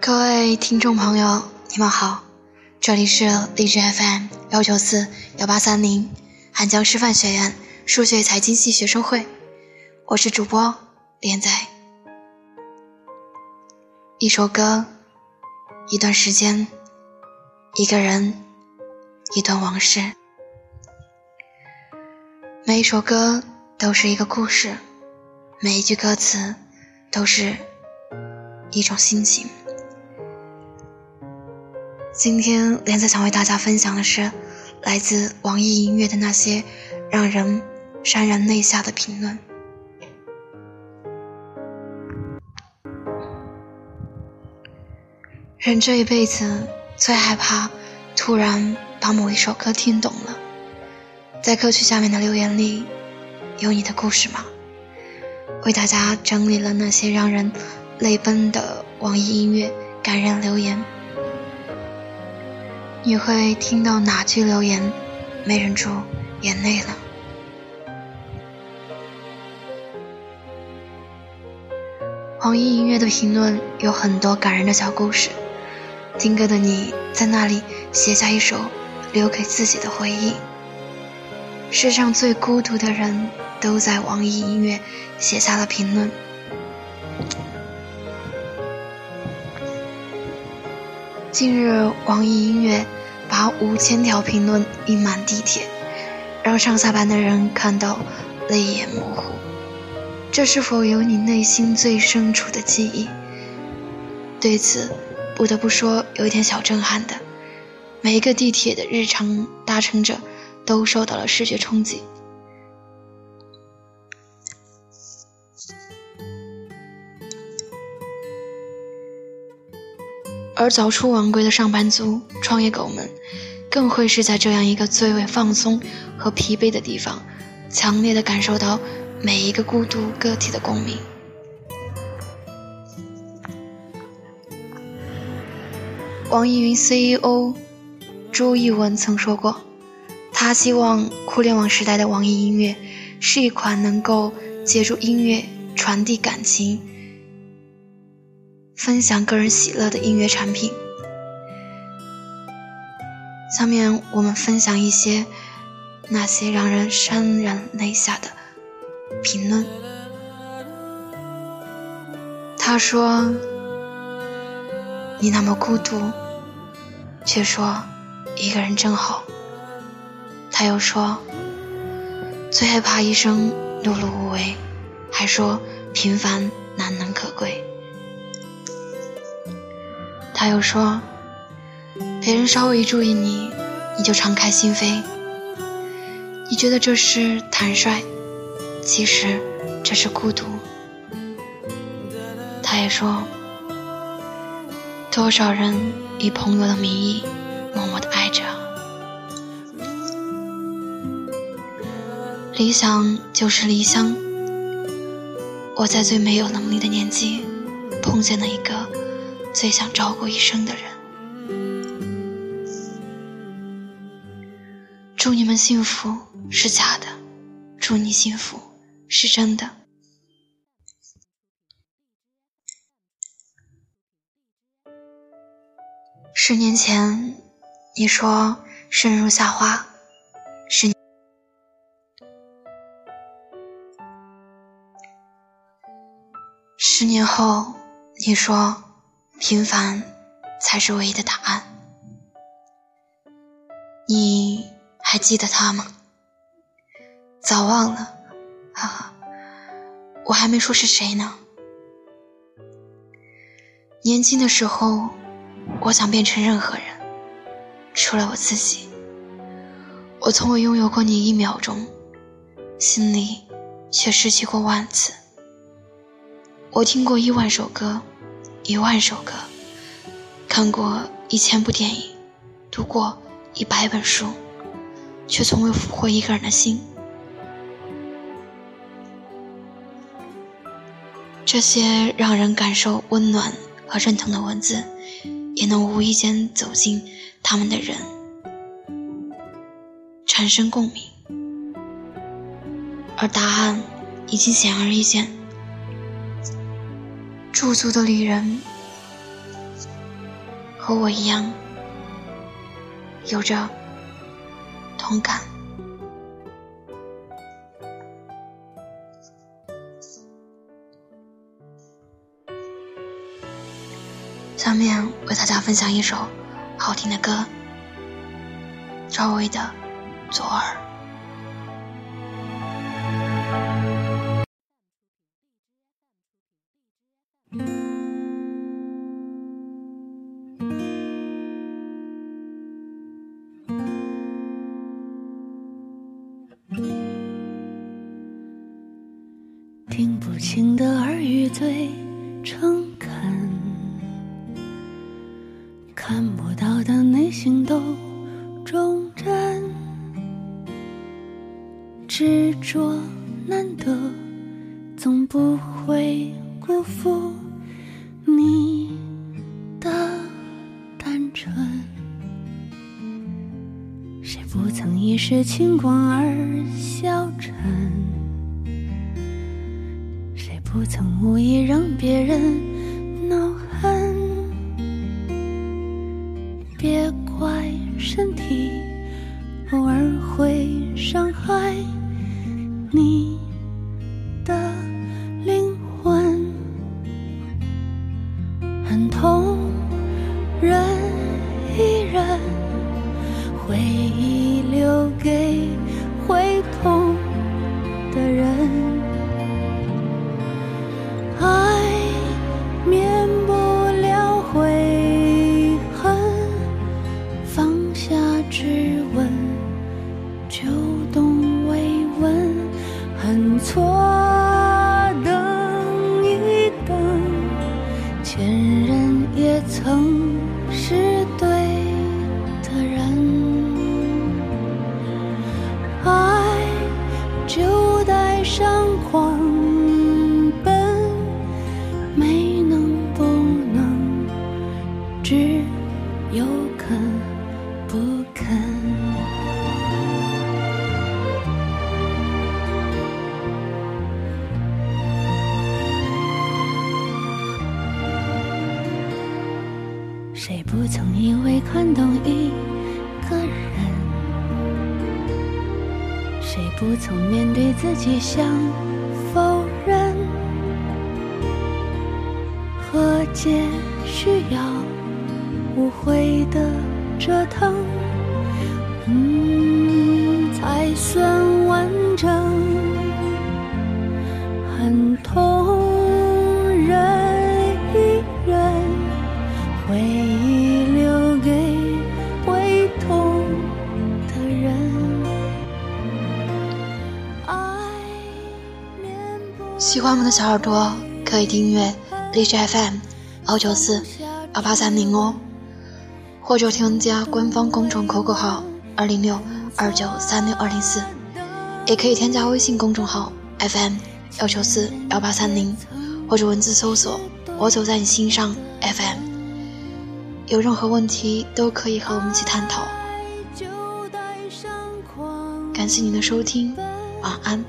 各位听众朋友，你们好，这里是荔枝 FM 幺九四幺八三零汉江师范学院数学财经系学生会，我是主播连仔。一首歌，一段时间，一个人，一段往事。每一首歌都是一个故事，每一句歌词都是一种心情。今天连子想为大家分享的是来自网易音乐的那些让人潸然泪下的评论。人这一辈子最害怕突然把某一首歌听懂了，在歌曲下面的留言里有你的故事吗？为大家整理了那些让人泪奔的网易音乐感人留言。你会听到哪句留言没忍住眼泪了？网易音乐的评论有很多感人的小故事，听歌的你在那里写下一首留给自己的回忆。世上最孤独的人都在网易音乐写下了评论。近日，网易音乐把五千条评论印满地铁，让上下班的人看到泪眼模糊。这是否有你内心最深处的记忆？对此，不得不说有一点小震撼的。每一个地铁的日常搭乘者都受到了视觉冲击。而早出晚归的上班族、创业狗们，更会是在这样一个最为放松和疲惫的地方，强烈的感受到每一个孤独个体的共鸣。网易云 CEO 朱一文曾说过，他希望互联网时代的网易音乐是一款能够借助音乐传递感情。分享个人喜乐的音乐产品。下面我们分享一些那些让人潸然泪下的评论。他说：“你那么孤独，却说一个人真好。”他又说：“最害怕一生碌碌无为，还说平凡难能可贵。”他又说：“别人稍微一注意你，你就敞开心扉。你觉得这是坦率，其实这是孤独。”他也说：“多少人以朋友的名义默默的爱着，理想就是理想。我在最没有能力的年纪，碰见了一个。”最想照顾一生的人，祝你们幸福是假的，祝你幸福是真的。十年前，你说生如夏花，十十年后，你说。平凡才是唯一的答案。你还记得他吗？早忘了啊！我还没说是谁呢。年轻的时候，我想变成任何人，除了我自己。我从未拥有过你一秒钟，心里却失去过万次。我听过一万首歌。一万首歌，看过一千部电影，读过一百本书，却从未俘获一个人的心。这些让人感受温暖和认同的文字，也能无意间走进他们的人，产生共鸣。而答案已经显而易见。驻足的旅人和我一样，有着同感。下面为大家分享一首好听的歌，赵薇的《左耳》。听不清的耳语最诚恳，看不到的内心都忠贞，执着难得，总不会辜负你的单纯。谁不曾一时轻狂而消沉？不曾无意让别人恼恨？别怪身体偶尔会伤害你错。谁不曾因为看懂一个人？谁不曾面对自己想否认？和解需要无悔的折腾，嗯，才算完整。喜欢我们的小耳朵可以订阅荔枝 FM 幺九四幺八三零哦，或者添加官方公众 QQ 号二零六二九三六二零四，也可以添加微信公众号 FM 幺九四幺八三零，或者文字搜索“我走在你心上 FM”。有任何问题都可以和我们一起探讨。感谢您的收听，晚安。